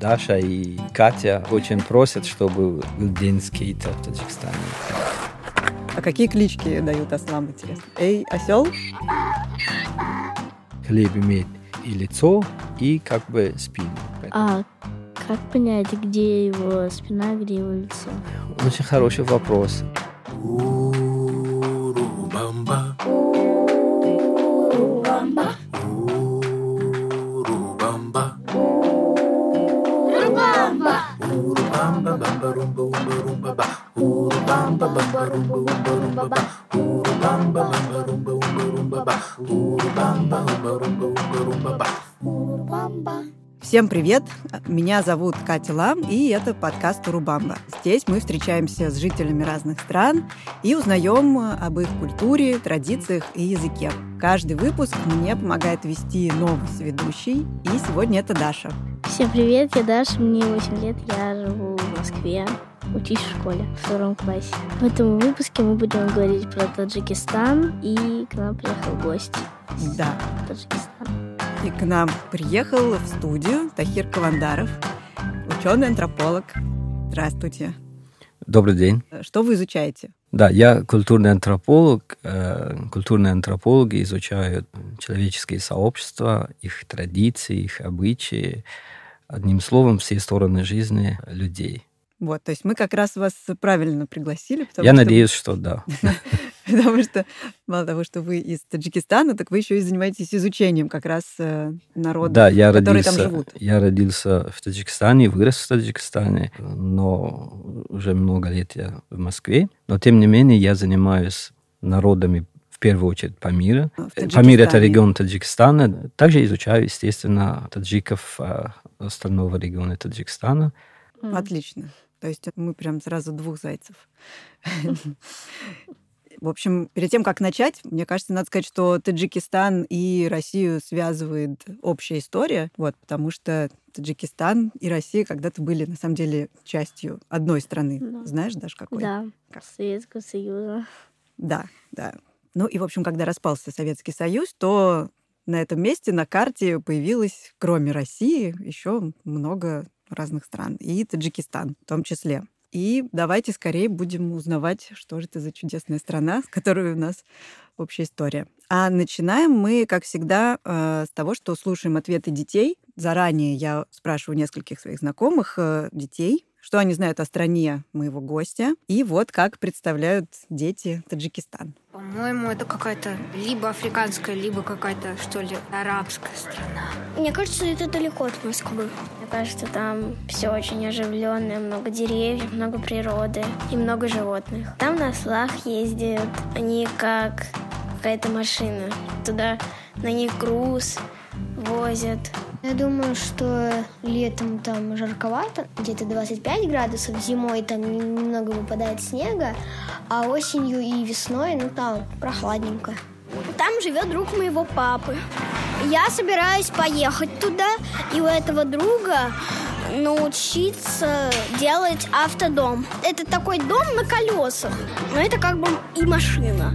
Даша и Катя очень просят, чтобы был день скейта в Таджикистане. А какие клички дают ослам, интересно? Эй, осел? Хлеб имеет и лицо, и как бы спину. А как понять, где его спина, где его лицо? Очень хороший вопрос. Урубамба. Бамба, румба, умба, румба, ба. Урубамба, бамба, румба, умба, румба, ба. Урубамба, умба, румба, умба, румба, ба. Урубамба. Всем привет! Меня зовут Катя Лам, и это подкаст «Урубамба». Здесь мы встречаемся с жителями разных стран и узнаем об их культуре, традициях и языке. Каждый выпуск мне помогает вести новый соведущий, и сегодня это Даша. Всем привет, я Даша, мне 8 лет, я живу в Москве. Учусь в школе в втором классе. В этом выпуске мы будем говорить про Таджикистан, и к нам приехал гость Да, Таджикистана. и к нам приехал в студию Тахир Кавандаров, ученый-антрополог. Здравствуйте. Добрый день. Что вы изучаете? Да, я культурный антрополог. Э, Культурные антропологи изучают человеческие сообщества, их традиции, их обычаи. Одним словом, все стороны жизни людей. Вот, то есть мы как раз вас правильно пригласили. Потому Я что- надеюсь, что да. Потому что мало того, что вы из Таджикистана, так вы еще и занимаетесь изучением как раз э, народов, Да, я которые там родился, живут. я родился в Таджикистане, вырос в Таджикистане, но уже много лет я в Москве. Но тем не менее я занимаюсь народами в первую очередь Памира. В Памир это регион Таджикистана. Также изучаю, естественно, таджиков а, остального региона Таджикистана. Отлично. То есть мы прям сразу двух зайцев. В общем, перед тем, как начать, мне кажется, надо сказать, что Таджикистан и Россию связывает общая история, вот, потому что Таджикистан и Россия когда-то были, на самом деле, частью одной страны. Да. Знаешь, даже какой? Да, Советского Союза. Да, да. Ну и, в общем, когда распался Советский Союз, то на этом месте на карте появилось, кроме России, еще много разных стран. И Таджикистан в том числе. И давайте скорее будем узнавать, что же это за чудесная страна, с которой у нас общая история. А начинаем мы, как всегда, э, с того, что слушаем ответы детей. Заранее я спрашиваю нескольких своих знакомых э, детей, что они знают о стране моего гостя, и вот как представляют дети Таджикистан. По-моему, это какая-то либо африканская, либо какая-то, что ли, арабская страна. Мне кажется, это далеко от Москвы. Мне кажется, там все очень оживленное, много деревьев, много природы и много животных. Там на ослах ездят, они как какая-то машина. Туда на них груз возят. Я думаю, что летом там жарковато, где-то 25 градусов, зимой там немного выпадает снега, а осенью и весной, ну там прохладненько. Там живет друг моего папы. Я собираюсь поехать туда и у этого друга научиться делать автодом. Это такой дом на колесах, но это как бы и машина.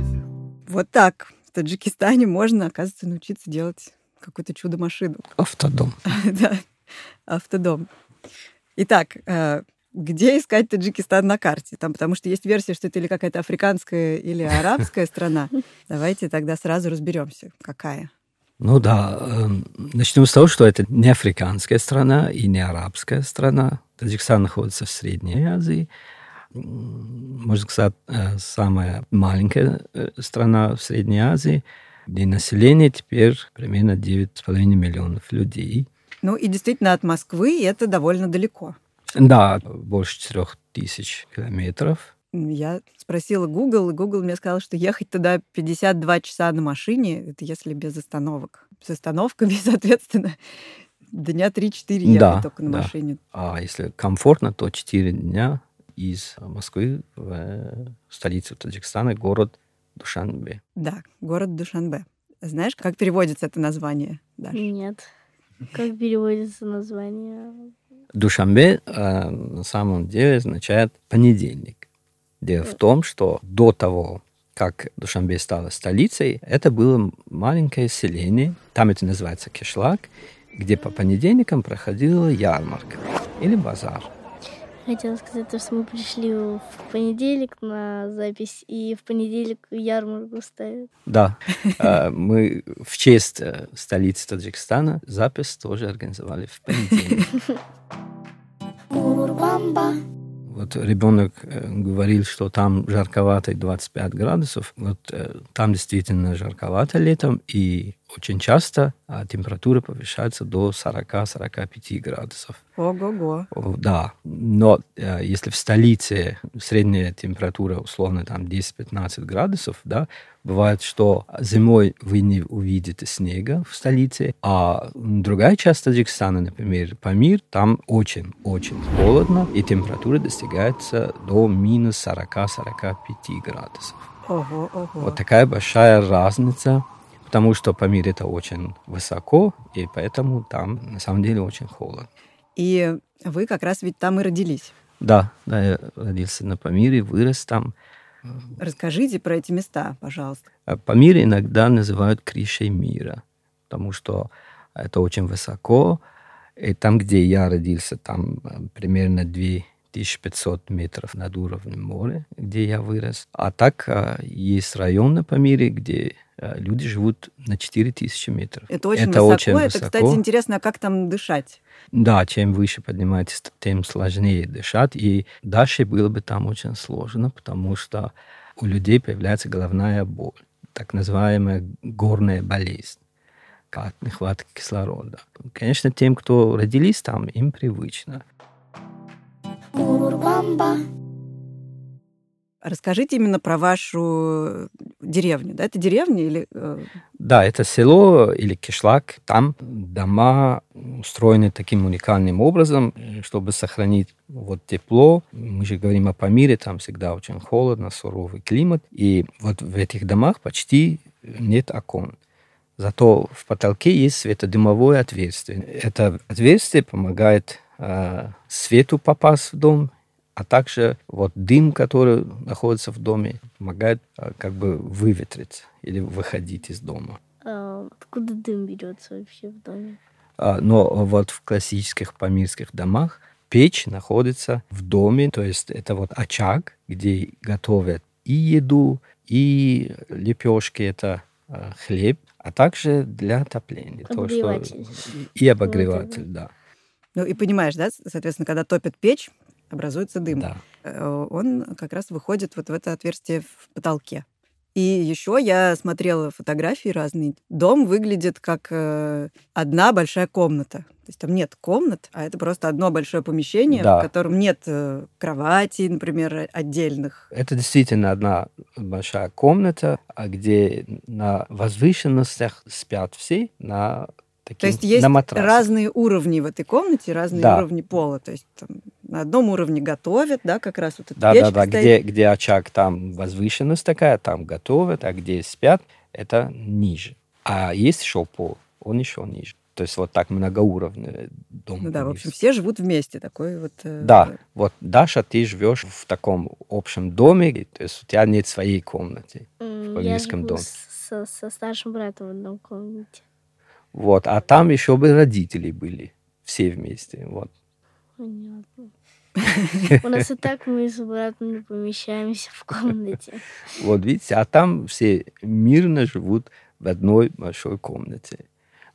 Вот так. В Таджикистане можно, оказывается, научиться делать какую-то чудо-машину. Автодом. Да, автодом. Итак, э, где искать Таджикистан на карте? Там, потому что есть версия, что это или какая-то африканская, или арабская страна. Давайте тогда сразу разберемся, какая. Ну да, эм, начнем с того, что это не африканская страна и не арабская страна. Таджикистан находится в Средней Азии. Можно сказать, э, самая маленькая э, страна в Средней Азии, где население теперь примерно 9,5 миллионов людей. Ну и действительно от Москвы это довольно далеко. Да, больше 4 тысяч километров. Я спросила Google, и Google мне сказал, что ехать туда 52 часа на машине, это если без остановок. С остановками, соответственно, дня 3-4 ехать Да, только на да. машине. А если комфортно, то 4 дня из Москвы в э, столицу Таджикистана, город Душанбе. Да, город Душанбе. Знаешь, как переводится это название, Даша? Нет. Как переводится название? Душанбе э, на самом деле означает понедельник. Дело в том, что до того, как Душанбе стала столицей, это было маленькое селение, там это называется Кишлак, где по понедельникам проходила ярмарка. или базар. Хотела сказать, то, что мы пришли в понедельник на запись, и в понедельник ярмарку ставят. Да, э, мы в честь э, столицы Таджикистана запись тоже организовали в понедельник. Вот ребенок э, говорил, что там жарковато 25 градусов. Вот там действительно жарковато летом, и очень часто а температура повышается до 40-45 градусов. Ого-го. Да, но э, если в столице средняя температура условно там 10-15 градусов, да, бывает, что зимой вы не увидите снега в столице, а другая часть Таджикистана, например, Памир, там очень-очень холодно, и температура достигается до минус 40-45 градусов. Ого, ого. Вот такая большая разница потому что Памир это очень высоко, и поэтому там на самом деле очень холодно. И вы как раз ведь там и родились. Да, да, я родился на Памире, вырос там. Расскажите про эти места, пожалуйста. А Памир иногда называют крышей мира, потому что это очень высоко. И там, где я родился, там э, примерно 2500 метров над уровнем моря, где я вырос. А так э, есть район на Памире, где Э, люди живут на 4000 метров. Это очень это высоко. Очень это, высоко. кстати, интересно, а как там дышать? Да, чем выше поднимаетесь, тем сложнее дышать. И дальше было бы там очень сложно, потому что у людей появляется головная боль, так называемая горная болезнь от нехватки кислорода. Конечно, тем, кто родились там, им привычно. Расскажите именно про вашу деревню. Да? Это деревня или... Э? Да, это село или кишлак. Там дома устроены таким уникальным образом, чтобы сохранить вот тепло. Мы же говорим о Памире, там всегда очень холодно, суровый климат. И вот в этих домах почти нет окон. Зато в потолке есть светодымовое отверстие. Это отверстие помогает э, свету попасть в дом а также вот дым, который находится в доме, помогает а, как бы выветрить или выходить из дома. А откуда дым берется вообще в доме? А, но вот в классических памирских домах печь находится в доме, то есть это вот очаг, где готовят и еду, и лепешки, это а, хлеб, а также для отопления. Обогреватель. То, что... И обогреватель, вот да. Ну и понимаешь, да, соответственно, когда топят печь, образуется дым. Да. Э, он как раз выходит вот в это отверстие в потолке. И еще я смотрела фотографии разные. Дом выглядит как э, одна большая комната. То есть там нет комнат, а это просто одно большое помещение, да. в котором нет э, кровати, например, отдельных. Это действительно одна большая комната, а где на возвышенностях спят все, на таким, То есть есть разные уровни в этой комнате, разные да. уровни пола. То есть там, на одном уровне готовят, да, как раз вот эта да, печка да, да, где, где очаг, там возвышенность такая, там готовят, а где спят, это ниже. А есть еще пол, он еще ниже. То есть вот так многоуровневый дом. Ну да, в общем, все живут вместе, такой вот... Э... Да, вот Даша, ты живешь в таком общем доме, то есть у тебя нет своей комнаты mm, в английском доме. Со, со старшим братом в одной комнате. Вот, а там еще бы родители были, все вместе, вот. Понятно. У нас и так мы с братом не помещаемся в комнате. Вот видите, а там все мирно живут в одной большой комнате.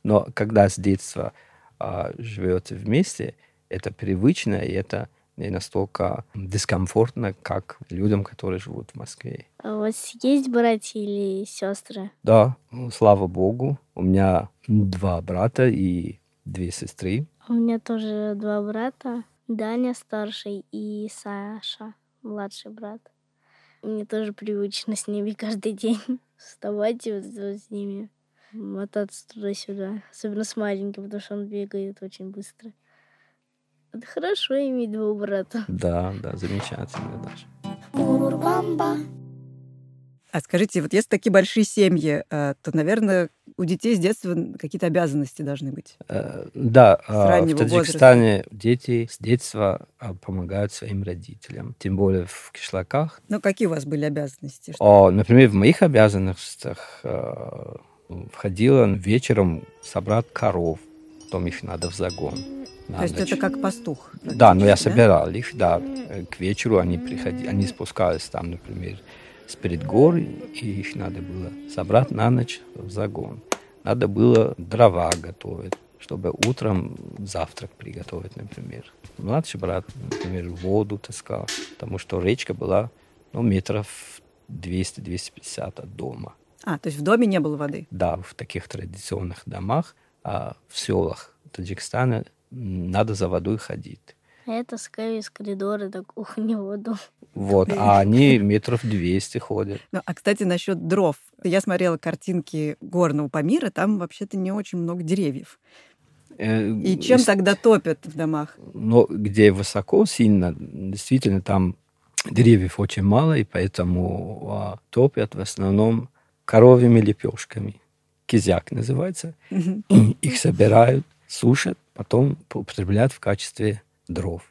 Но когда с детства а, живете вместе, это привычно, и это не настолько дискомфортно, как людям, которые живут в Москве. А у вас есть братья или сестры? Да, ну, слава богу. У меня два брата и две сестры. У меня тоже два брата. Даня старший и Саша, младший брат. Мне тоже привычно с ними каждый день вставать и вот, вот с ними мотаться туда-сюда. Особенно с маленьким, потому что он бегает очень быстро. Это хорошо иметь двух брата. Да, да, замечательно даже. А скажите, вот если такие большие семьи, э, то, наверное, у детей с детства какие-то обязанности должны быть. Э, да, а, в Таджикистане возраста. дети с детства а, помогают своим родителям, тем более в кишлаках. Ну, какие у вас были обязанности? О, например, в моих обязанностях входило вечером собрать коров, потом их надо в загон на То есть ночь. это как пастух. Да, но я да? собирал их, да. Э, К вечеру они приходили, они спускались там, например, с перед гор, и их надо было собрать на ночь в загон. Надо было дрова готовить, чтобы утром завтрак приготовить, например. Младший брат, например, воду таскал, потому что речка была ну, метров 200-250 от дома. А, то есть в доме не было воды. Да, в таких традиционных домах, а в селах Таджикистана надо за водой ходить. Я таскаю из коридора до кухни воду. Вот, а они метров 200 ходят. Ну, а, кстати, насчет дров. Я смотрела картинки горного Памира, там вообще-то не очень много деревьев. Э, И чем тогда топят в домах? Но где высоко, сильно, действительно, там деревьев очень мало, и поэтому а, топят в основном коровьими лепешками. Кизяк называется. Их собирают, сушат, потом употребляют в качестве дров.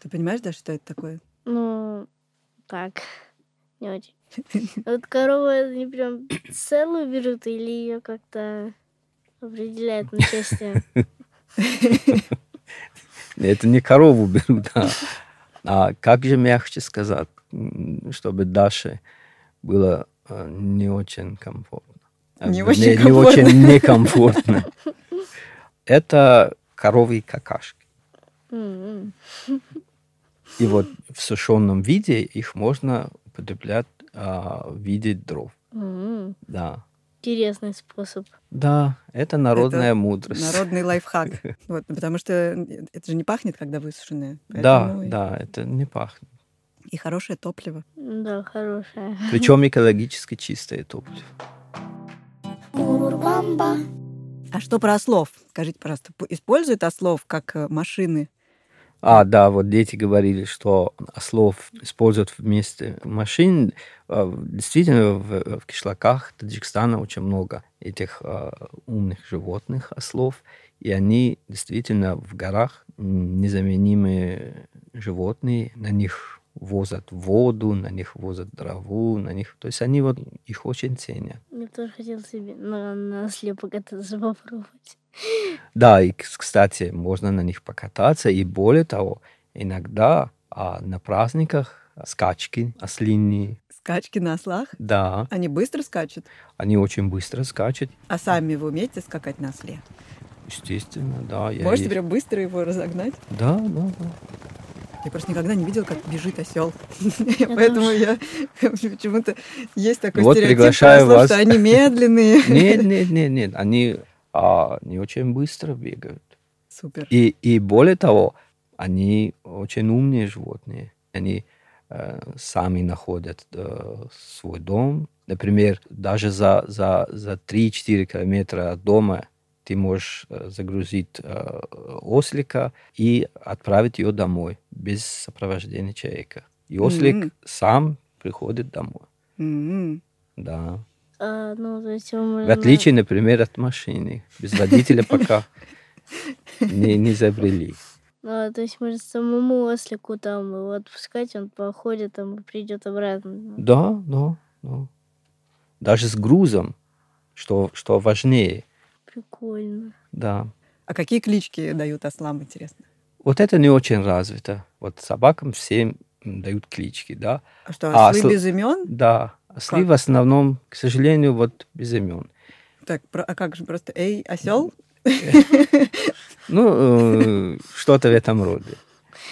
Ты понимаешь, да, что это такое? Ну, так, не очень. Вот корову они прям целую берут или ее как-то определяют на части? Это не корову берут, а, а как же мягче сказать, чтобы Даше было э, не очень комфортно. Не очень не комфортно. очень некомфортно. Это коровьи какашки. М, И вот в сушеном виде их можно употреблять а, в виде дров. м. Да. Интересный способ. Да, это народная мудрость. Народный лайфхак. Вот, потому что это же не пахнет, когда высушенное. Да, и- да, это не пахнет. И хорошее топливо. Да, хорошая. Причем экологически чистое топливо. А что про ослов? Скажите, пожалуйста, используют ослов как э, машины? А, да, вот дети говорили, что ослов используют вместе машин. А, Действительно, в, в кишлаках Таджикистана очень много этих а, умных животных, ослов. И они действительно в горах незаменимые животные. На них возят воду, на них возят траву, на них... То есть они вот их очень ценят. Я тоже хотела себе на, на осле покататься попробовать. Да, и, кс- кстати, можно на них покататься. И более того, иногда а, на праздниках скачки ослиные. Скачки на ослах? Да, Они быстро скачут? они очень быстро скачут. А сами вы умеете скакать на осле? Естественно, да. я Можете и- прям быстро его разогнать? Да, да, да. Я просто никогда не видела, как бежит осел. Поэтому я почему-то есть такой Вот стереотип что они медленные. Нет, нет, нет, нет. Они а, не очень быстро бегают. Супер. И, и более того, они очень умные животные. Они э, сами находят э, свой дом. Например, даже за, за, за 3-4 километра от дома ты можешь э, загрузить э, ослика и отправить ее домой без сопровождения человека. И ослик Мгм. сам приходит домой. М-м. Да. А, ну, его В отличие, например, от машины. Без водителя пока не, не изобрели. А, то есть можно самому ослику там его отпускать, он походит там и придет обратно. Да, да, да. Даже с грузом, что, что важнее. Прикольно. Да. А какие клички дают ослам, интересно? Вот это не очень развито. Вот собакам всем дают клички, да. А что, А, ослы осл- без имен? Да. Осли Как? в основном, к сожалению, вот без имен. Так, про- а как же просто эй, осел? Ну, э, что-то в этом роде.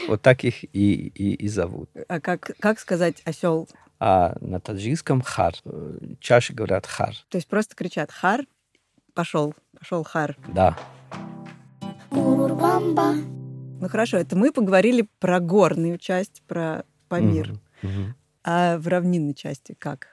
Вот так их и, и, и зовут. А как, как сказать осел? А на таджикском хар. Э, Чаще говорят хар. То есть просто кричат хар, пошел, пошел хар. Да. Ну хорошо, это мы поговорили про горную часть, про Памир. Мгм, мгм. А в равнинной части как?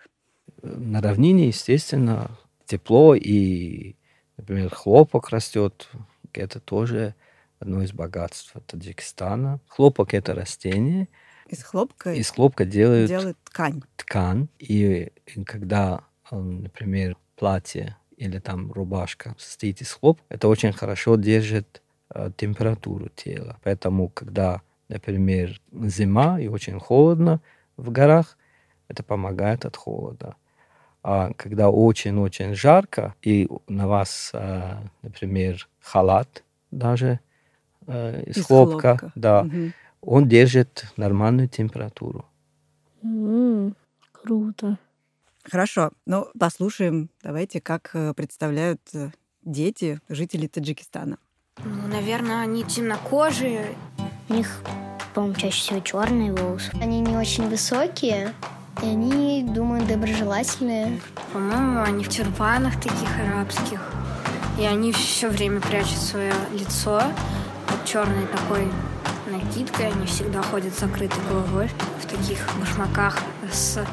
На равнине, естественно, тепло и, например, хлопок растет. Это тоже одно из богатств Таджикистана. Хлопок – это растение. Из хлопка Из хлопка делают делают ткань. ткань. И когда, например, платье или там рубашка состоит из хлопка, это очень хорошо держит э, температуру тела. Поэтому, когда, например, зима и очень холодно в горах, это помогает от холода. А когда очень-очень жарко, и на вас, э, например, халат даже э, из, Из хлопка, хлопка. да, Мгм. он держит нормальную температуру. М, Круто. Хорошо. Ну, послушаем, давайте, как э, представляют э, дети, жители Таджикистана. Ну, наверное, они темнокожие. У них, по-моему, чаще всего черные волосы. Они не очень высокие, и они, думаю, доброжелательные. По-моему, они в тюрбанах таких арабских. И они все время прячут свое лицо под черной такой накидкой. Они всегда ходят с закрытой головой в таких башмаках с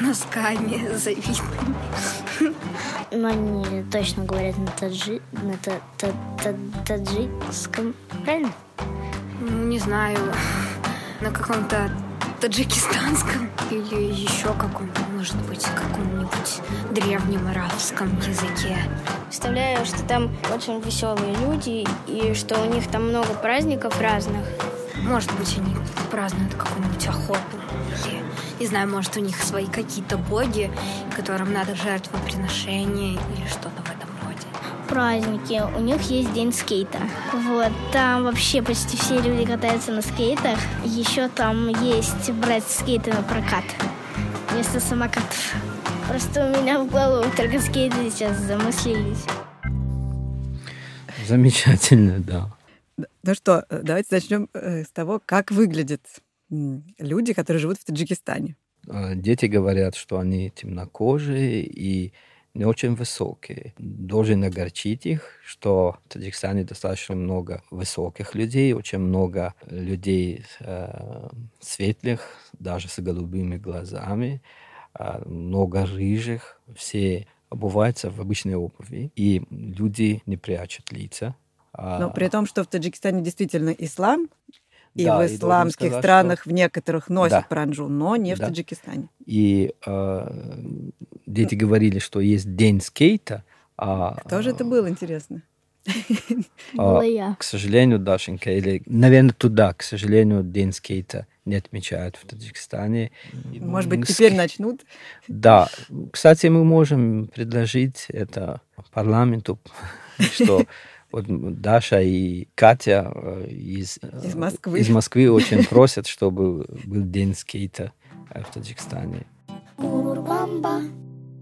носками завитыми. Но они точно говорят на, таджи... на та- та- та- таджикском. Правильно? Ну, не знаю, на каком-то таджикистанском или еще каком-то, может быть, каком-нибудь древнем арабском языке. Представляю, что там очень веселые люди, и что у них там много праздников разных. Может быть, они празднуют какую-нибудь охоту. Не знаю, может, у них свои какие-то боги, которым надо жертвоприношение или что-то в этом роде. Праздники. У них есть день скейта. Вот. Там вообще почти все люди катаются на скейтах. Еще там есть брать скейты на прокат вместо самокатов. Просто у меня в голову только скейты сейчас замыслились. Замечательно, да. Ну что, э, давайте начнем э, с того, как выглядят м, люди, которые живут в Таджикистане. Э, Дети говорят, что они темнокожие и не очень высокие. Должен огорчить их, что в Таджикистане достаточно много высоких людей, очень много людей э, светлых, даже с голубыми глазами, а, много рыжих, все обуваются в обычной обуви, и люди не прячут лица. А, Но при том, что в Таджикистане действительно ислам, и да, в исламских сказать, странах что- в некоторых носят Да. паранджу, но не в Да. Таджикистане. И э, дети говорили, что есть день скейта. А, Кто же это был, интересно? а, Была я. К сожалению, Дашенька, или, наверное, туда, к сожалению, день скейта не отмечают в Таджикистане. Может быть, теперь начнут? Да. Кстати, мы можем предложить это парламенту, что вот Даша и Катя э, из, э, Из Москвы. из Москвы очень просят, чтобы был день скейта в Таджикистане.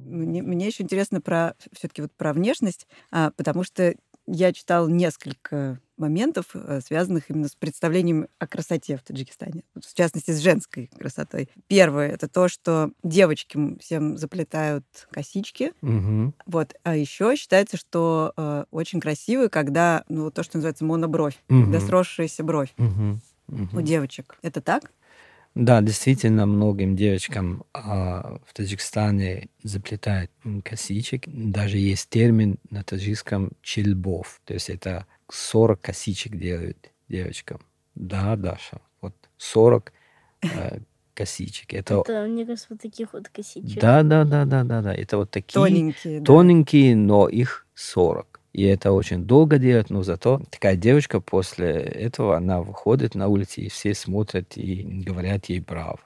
Мне, мне еще интересно про все-таки вот про внешность, а, потому что я читала несколько моментов, э, связанных именно с представлением о красоте в Таджикистане, в частности с женской красотой. Первое это то, что девочки всем заплетают косички, Мгм. вот, а еще считается, что э, очень красиво, когда ну то, что называется монобровь, когда Мгм. сросшаяся бровь Мгм. Мгм. у девочек. Это так? Да, действительно, многим девочкам а, в Таджикистане заплетают косичек. Даже есть термин на таджикском «чельбов». То есть это 40 косичек делают девочкам. Да, Даша, вот 40 э, косичек. Это, Это, мне кажется, вот таких вот косичек. да, да, да, да, да, да. Это вот такие Тоненькие. да. тоненькие, но их 40. И это очень долго делать, но зато такая девочка после этого, она выходит на улицу, и все смотрят и говорят ей браво.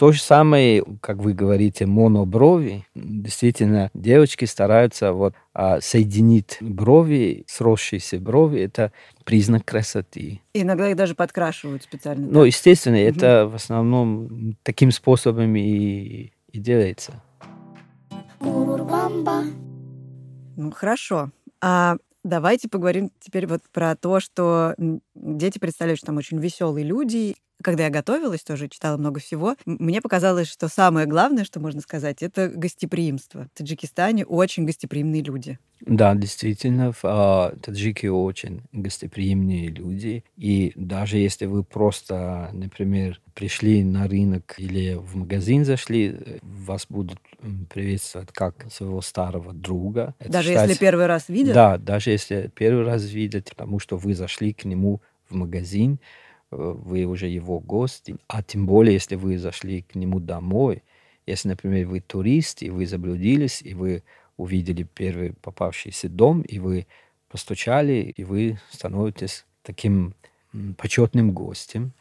То же самое, как вы говорите, моноброви. Действительно, девочки стараются вот, а, соединить брови, сросшиеся брови. Это признак красоты. Иногда их даже подкрашивают специально. Ну, да. естественно, это в основном таким способом и, и делается. Ну, хорошо. А давайте поговорим теперь вот про то, что дети представляют, что там очень веселые люди. Когда я готовилась, тоже читала много всего, мне показалось, что самое главное, что можно сказать, это гостеприимство. В Таджикистане очень гостеприимные люди. Да, действительно, в, а, таджики очень гостеприимные люди. И даже если вы просто, например, пришли на рынок или в магазин зашли, э, вас будут приветствовать как своего старого друга. Это Даже считается- если первый раз видят. Да, даже если первый раз видят, потому что вы зашли к нему в магазин, вы уже его гости, а тем более, если вы зашли к нему домой, если, например, вы турист, и вы заблудились, и вы увидели первый попавшийся дом, и вы постучали, и вы становитесь таким почетным гостем.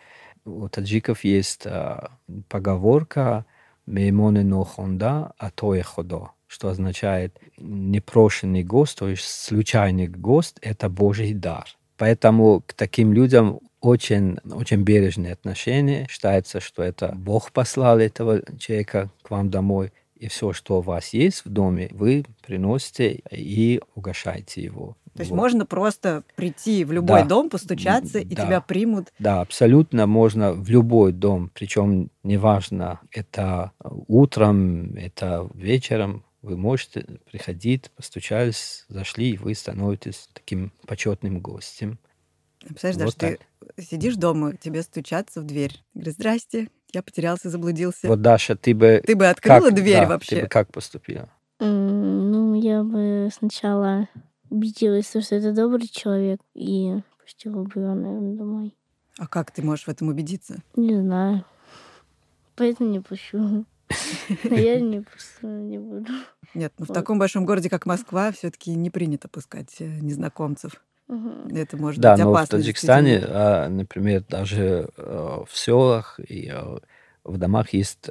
У таджиков есть а, поговорка «Меймоне но хонда, а то е ходо». что означает непрошенный гость, то есть случайный гость, это Божий дар. Поэтому к таким людям очень, очень бережное отношение. Считается, что это Бог послал этого человека к вам домой, и все, что у вас есть в доме, вы приносите и угощаете его. То есть Вот. можно просто прийти в любой Да. дом, постучаться, и Да. тебя примут. Да, абсолютно можно в любой дом, причем неважно, это утром, это вечером, вы можете приходить, постучались, зашли, и вы становитесь таким почетным гостем. Представляешь, Вот даже ты сидишь дома, тебе стучатся в дверь. Говоришь, здрасте, я потерялся, заблудился. Вот, Даша, ты бы... Ты бы открыла как- дверь да, вообще? Ты бы как поступила? Ну, я бы сначала убедилась, что это добрый человек, и пустила бы его, наверное, домой. А как ты можешь в этом убедиться? Не знаю. Поэтому не пущу. Я не пущу, не буду. Нет, ну в таком большом городе, как Москва, все-таки не принято пускать э, незнакомцев. Это может Да, быть но в опасно. Таджикистане, а, например, даже э, в селах и э, в домах есть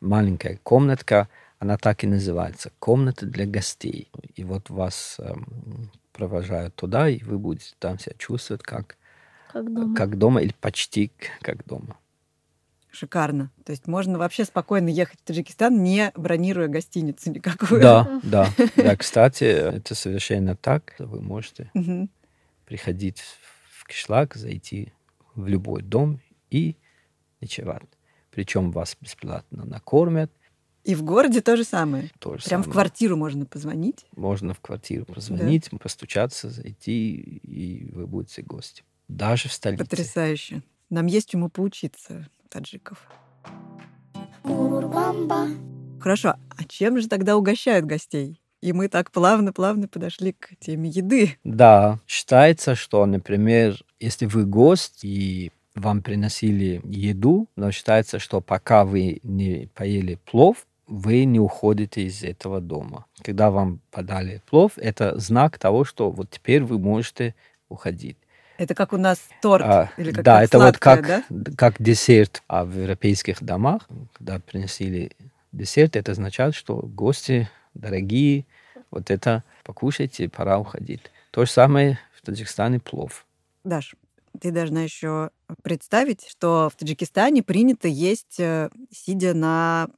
маленькая комнатка, она так и называется, комната для гостей. И вот вас эм, провожают туда, и вы будете там себя чувствовать как, Как дома. как дома или почти как дома. Шикарно. То есть можно вообще спокойно ехать в Таджикистан, не бронируя гостиницу никакую. Да, да, да. Кстати, это совершенно так. Вы можете приходить в кишлак, зайти в любой дом и ночевать. Причем вас бесплатно накормят. И в городе то же самое. То же Прям в самое. квартиру можно позвонить. Можно в квартиру позвонить, постучаться, зайти, и вы будете гостем. Даже в столице. Потрясающе. Нам есть чему поучиться, таджиков. Хорошо, а чем же тогда угощают гостей? И мы так плавно-плавно подошли к теме еды. Да, считается, что, например, если вы гость и вам приносили еду, но считается, что пока вы не поели плов, вы не уходите из этого дома. Когда вам подали плов, это знак того, что вот теперь вы можете уходить. Это как у нас торт А, или как да, это вот сладкое, как, да? как десерт. А в европейских домах, когда приносили десерт, это означает, что гости дорогие, вот это покушайте, пора уходить. То же самое в Таджикистане плов. Даш, ты должна еще представить, что в Таджикистане принято есть, э, сидя на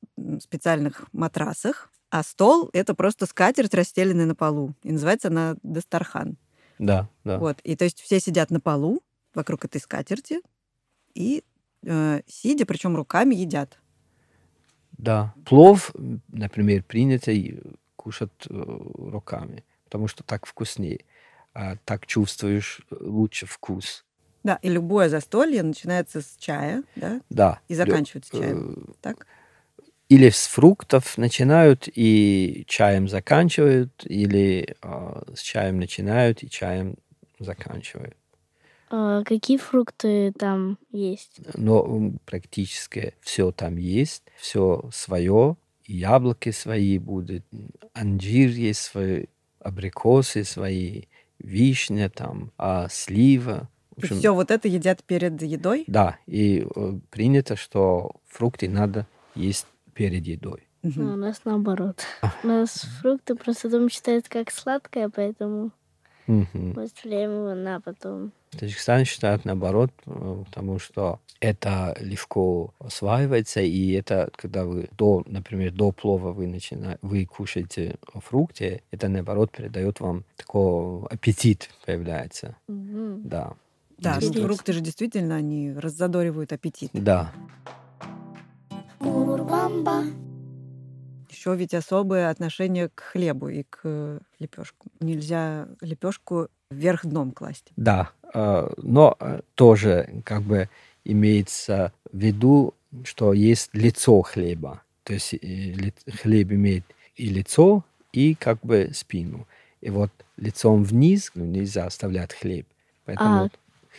специальных матрасах, а стол — это просто скатерть, расстеленная на полу. И называется она дастархан. Да, да. Вот. И то есть все сидят на полу вокруг этой скатерти и э, сидя, причем руками едят. Да. Плов, например, принято и кушать э, руками, потому что так вкуснее. А так чувствуешь э, лучше вкус. Да, и любое застолье начинается с чая, да, Да. и заканчивается чаем. э, Так? Или с фруктов начинают и чаем заканчивают, или э, с чаем начинают и чаем заканчивают. А какие фрукты там есть? Но м, практически все там есть, все свое, яблоки свои будут, анжир есть свои, абрикосы свои, вишня там, а слива. И общем, все вот это едят перед едой. Да, и э, принято, что фрукты надо есть перед едой. А у нас наоборот. У нас фрукты просто дома считают как сладкое, поэтому Мгм. мы оставляем его на потом. В Таджикистане считают наоборот, э, потому что это легко осваивается, и это, когда вы до, например, до плова вы, начинаете, вы кушаете фрукты, это наоборот передает вам такой аппетит появляется. Мгм. Да. Да, фрукты же действительно, они раззадоривают аппетит. Да. Еще ведь особое отношение к хлебу и к лепешку. Нельзя лепешку вверх дном класть. Да, э, но э, тоже как бы имеется в виду, что есть лицо хлеба. То есть э, хлеб имеет и лицо, и как бы спину. И вот лицом вниз нельзя оставлять хлеб. Поэтому А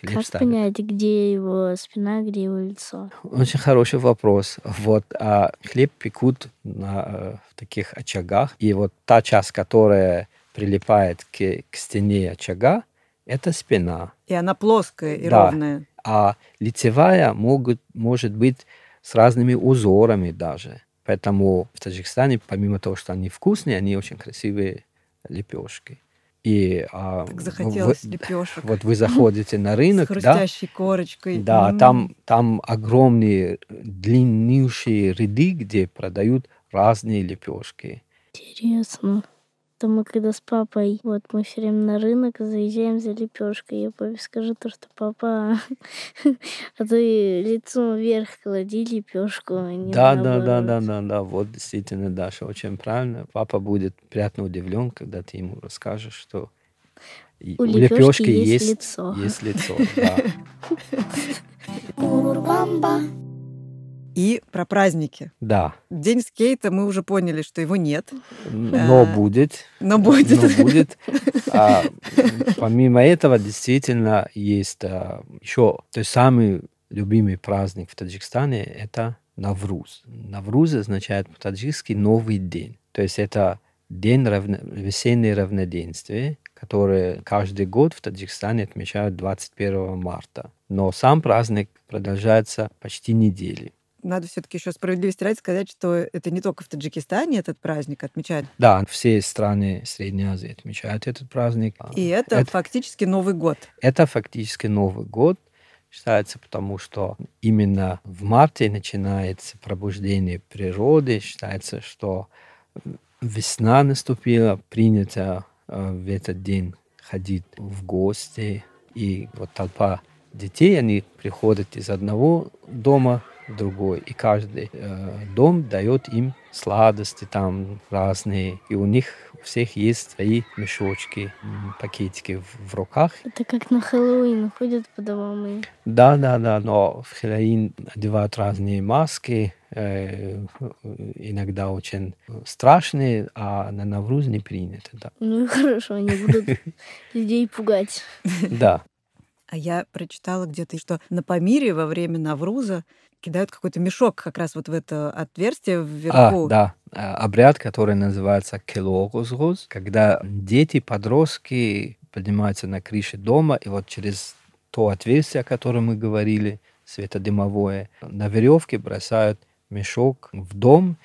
Как ставят. понять, где его спина, где его лицо? Очень хороший вопрос. Вот а хлеб пекут на э, в таких очагах, и вот та часть, которая прилипает к, к стене очага, это спина. И она плоская и Да. ровная. А лицевая могут, может быть с разными узорами даже. Поэтому в Таджикистане, помимо того, что они вкусные, они очень красивые лепешки. И, а, Так захотелось вы- лепешек. Вот вы заходите на рынок, С да, хрустящей корочкой. да, М. там, там огромные длиннющие ряды, где продают разные лепешки. Интересно. То мы когда с папой, вот мы все время на рынок заезжаем за лепешкой. Я папе скажу то, что папа, а ты лицом вверх клади лепешку. а не Да, да, да, да, наоборот». да, да, вот действительно, Даша, очень правильно. Папа будет приятно удивлен, когда ты ему расскажешь, что и У лепешки лепешки есть есть лицо. Есть лицо, да. И про праздники. Да, День скейта мы уже поняли, что его нет, но А, будет. но будет. Но будет. А, помимо этого, действительно, есть а, еще, то есть самый любимый праздник в Таджикистане – это Навруз. Навруз означает по-таджикски «новый день». То есть это день равно... весеннего равноденствия, который каждый год в Таджикистане отмечают 21 марта. Но сам праздник продолжается почти неделю. Надо все-таки еще справедливости ради сказать, что это не только в Таджикистане этот праздник отмечают. Да, все страны Средней Азии отмечают этот праздник. И это, фактически Новый год. Это фактически Новый год считается, потому что именно в марте начинается пробуждение природы. Считается, что весна наступила, принято э, в этот день ходить в гости. И вот толпа детей, они приходят из одного дома другой, и каждый э, дом дает им сладости там разные, и у них у всех есть свои мешочки, пакетики в, в руках, Это как на Хэллоуин ходят по домам и да, да, да, но в Хэллоуин одевают разные маски, э, иногда очень страшные, а на Навруз не принято. Да. ну и хорошо, они будут людей пугать. да. А я прочитала где-то, что на Памире во время Навруза кидают какой-то мешок как раз вот в это отверстие А, вверху. да, А, обряд, который называется келогузгуз, когда дети, подростки поднимаются на крыше дома, и вот через то отверстие, о котором мы говорили, светодымовое, на веревке бросают мешок в дом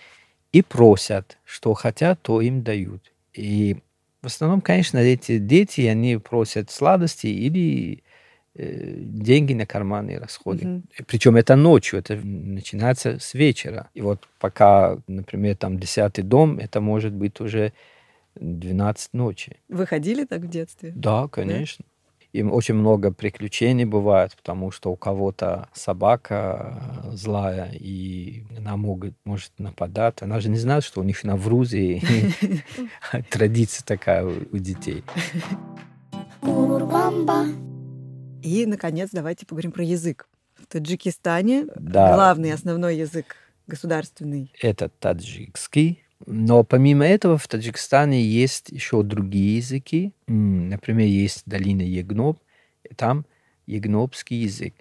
и просят, что хотят, то им дают. И в основном, конечно, эти дети, они просят сладости или деньги на карманные расходы. Мгм. Причем это ночью, это начинается с вечера. И вот пока, например, там десятый дом, это может быть уже 12 ночи. Вы ходили так в детстве? Да, конечно. Им очень много приключений бывает, потому что у кого-то собака э, злая, и она могут, может нападать. Она же не знает, что у них на Врузе традиция такая у детей. И, наконец, давайте поговорим про язык. В Таджикистане Да. главный основной язык государственный. это таджикский. Но помимо этого в Таджикистане есть еще другие языки. Например, есть долина Егноб, и там егнобский язык.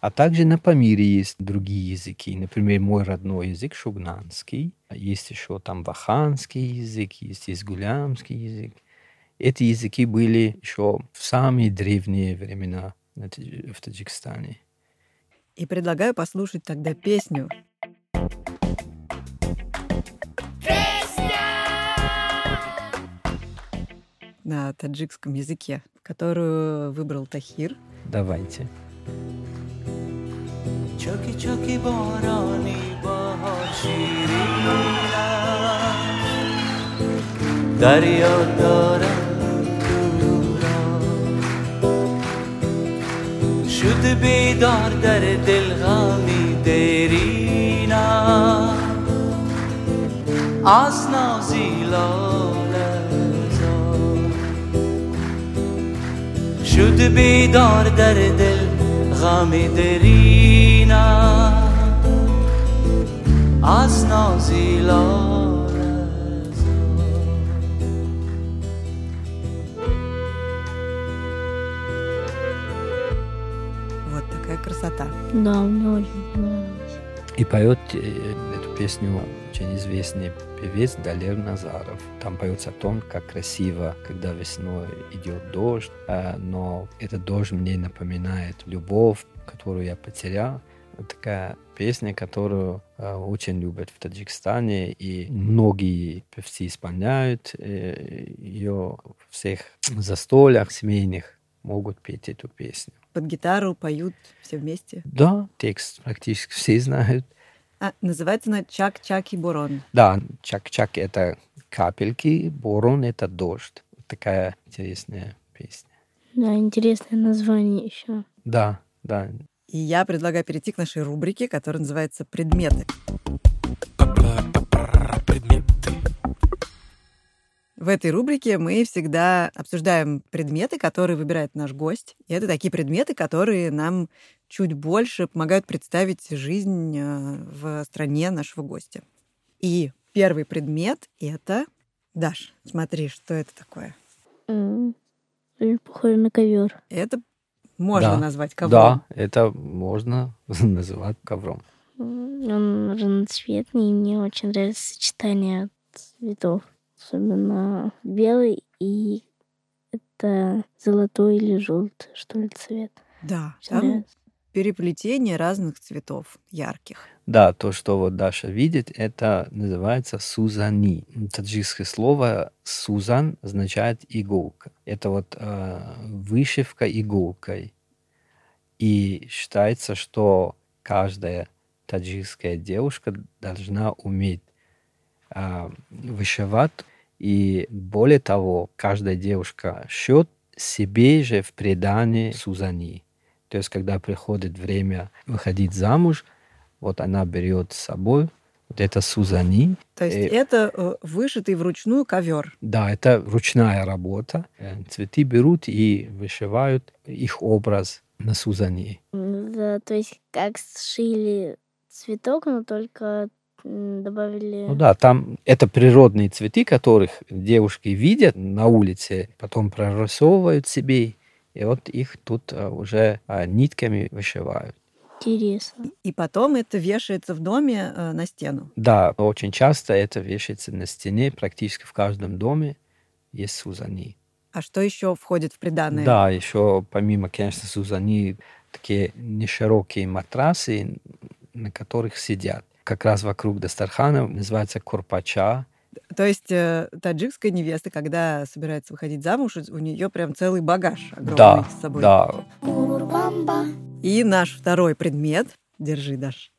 А также на Памире есть другие языки. Например, мой родной язык шугнанский. Есть еще там ваханский язык, есть изгулямский язык. Эти языки были еще в самые древние времена в Таджикистане. И предлагаю послушать тогда песню. На таджикском языке, которую выбрал Тахир. Давайте. چکی چکی بارانی بهار شیرینم دریا دارم شد بیدار در دل غمی دیرینا از نازیلان شد بیدار در دل غمی دیرینا از نازیلان красота. Да, мне очень понравилось. И поет э, эту песню очень известный певец Далер Назаров. Там поется о том, как красиво, когда весной идет дождь, а, но этот дождь мне напоминает любовь, которую я потерял, Такая песня, которую э, очень любят в Таджикистане, и многие певцы исполняют э, ее в всех застольях семейных могут петь эту песню. Под гитару поют все вместе. Да, текст практически все знают. А, называется она «Чак-чак и бурон». Да, чак-чак — это капельки, бурон — это дождь. Такая интересная песня. Да, интересное название еще. Да, да. И я предлагаю перейти к нашей рубрике, которая называется «Предметы». В этой рубрике мы всегда обсуждаем предметы, которые выбирает наш гость. И это такие предметы, которые нам чуть больше помогают представить жизнь э, в стране нашего гостя. И первый предмет — это... Даш, смотри, что это такое? Очень похоже на ковер. Это можно Да. назвать ковром. Да, это можно называть ковром. Он разноцветный, и мне очень нравится сочетание цветов. Особенно белый и это золотой или желтый, что ли, цвет. Да, Очень там нравится. переплетение разных цветов ярких. Да, то, что вот Даша видит, это называется сузани. Таджикское слово сузан означает иголка. Это вот э, вышивка иголкой. И считается, что каждая таджикская девушка должна уметь э, вышивать. И более того, каждая девушка шьет себе же в предании сузани. То есть, когда приходит время выходить замуж, вот она берет с собой вот это сузани. То есть Э, это э, вышитый вручную ковер. Да, это ручная работа. Э, Цветы берут и вышивают их образ на сузани. Да, то есть как сшили цветок, но только добавили... Ну да, там это природные цветы, которых девушки видят на улице, потом прорисовывают себе, и вот их тут э, уже э, нитками вышивают. Интересно. И потом это вешается в доме э, на стену. Да, очень часто это вешается на стене, практически в каждом доме есть сузани. А что еще входит в приданное? Да, еще помимо, конечно, сузани, такие неширокие матрасы, на которых сидят. Как раз вокруг Дастархана называется курпача. То есть э, таджикская невеста, когда собирается выходить замуж, у нее прям целый багаж огромный Да, с собой. да. И наш второй предмет. Держи, Даш.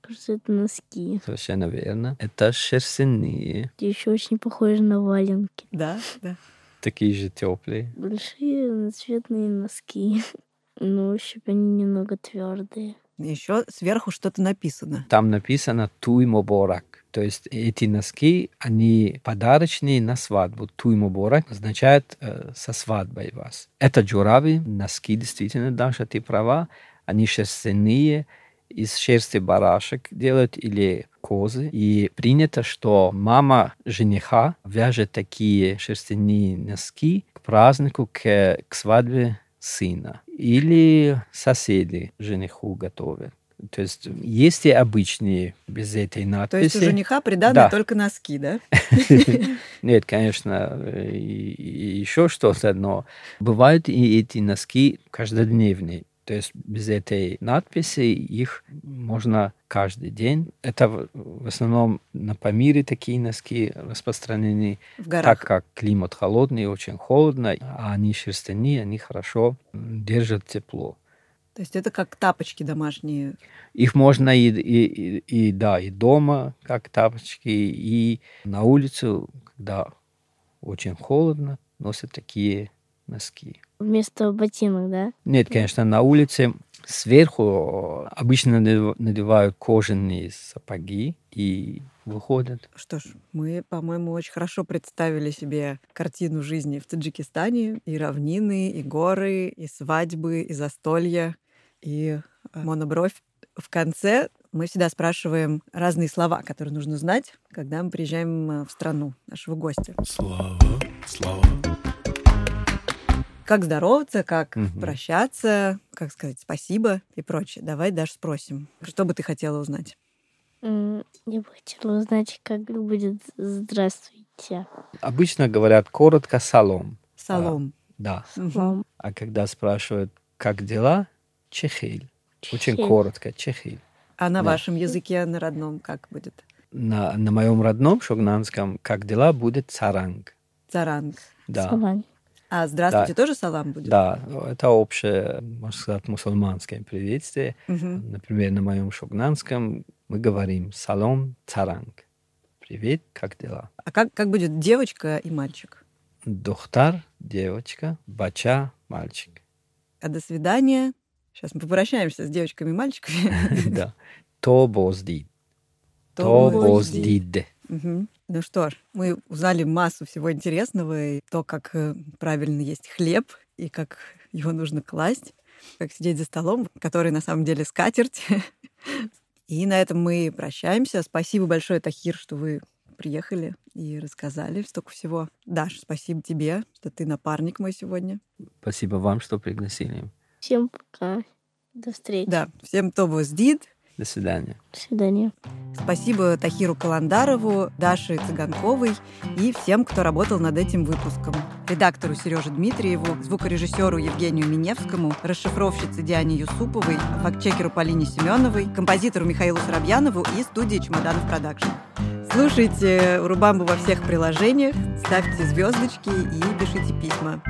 Кажется, это носки. Совершенно верно. Это шерстяные, Еще очень похоже на валенки. Да, да. такие же теплые. Большие разноцветные носки. Но ощупь они немного твердые. Еще сверху что-то написано. Там написано Туймоборак. То есть эти носки, они подарочные на свадьбу. Туймоборак означает э, со свадьбой вас. Это джураби, носки, действительно, Даша, ты права. Они шерстяные, из шерсти барашек делают или козы. И принято, что мама жениха вяжет такие шерстяные носки к празднику, к, к свадьбе сына. Или соседи жениху готовят. То есть есть и обычные без этой То надписи. есть у жениха приданное Да. только носки, да? Нет, конечно, еще что-то, но бывают и эти носки каждодневные. То есть без этой надписи их можно каждый день. Это в основном на Памире такие носки распространены, В горах. так как климат холодный, очень холодно, а они шерстяные, они хорошо держат тепло. То есть это как тапочки домашние. Их можно и, и, и, да, и дома, как тапочки, и на улицу, когда очень холодно, носят такие носки. Вместо ботинок, да? Нет, конечно, на улице сверху обычно надев- надевают кожаные сапоги и выходят. Что ж, мы, по-моему, очень хорошо представили себе картину жизни в Таджикистане. И равнины, и горы, и свадьбы, и застолья, и э, монобровь. В конце мы всегда спрашиваем разные слова, которые нужно знать, когда мы приезжаем э, в страну нашего гостя. Слава, слава. Как здороваться, как Мгм. прощаться, как сказать спасибо и прочее. Давай, Даш, спросим. Что бы ты хотела узнать? Я бы хотела узнать, как будет «Здравствуйте». Обычно говорят коротко «салом». Салом. Да. Мгм. Вам. А когда спрашивают «как дела?» Чехель. Очень Чехиль. коротко. Чехиль. А на Да. вашем языке, на родном, как будет? На, на моем родном шогнанском «Как дела?» будет «Царанг». Царанг. Да. Салам. А здравствуйте Да. тоже салам будет? Да, это общее, можно сказать, мусульманское приветствие. Мгм. Например, на моем шогнанском мы говорим «Салом царанг». Привет, как дела? А как, как будет девочка и мальчик? Дохтар, девочка, бача, мальчик. А до свидания. Сейчас мы попрощаемся с девочками и мальчиками. Да. То боздид. То То боздид. Ну что ж, мы узнали массу всего интересного, и то, как э, правильно есть хлеб, и как его нужно класть, как сидеть за столом, который на самом деле скатерть. И на этом мы прощаемся. Спасибо большое, Тахир, что вы приехали и рассказали столько всего. Даш, спасибо тебе, что ты напарник мой сегодня. Спасибо вам, что пригласили. Всем пока. До встречи. Да, всем то боздид. До свидания. До свидания. Спасибо Тахиру Каландарову, Даше Цыганковой и всем, кто работал над этим выпуском. Редактору Сереже Дмитриеву, звукорежиссеру Евгению Миневскому, расшифровщице Диане Юсуповой, фактчекеру Полине Семеновой, композитору Михаилу Соробьянову и студии Чемоданов Продакшн. Слушайте Рубамбу во всех приложениях, ставьте звездочки и пишите письма.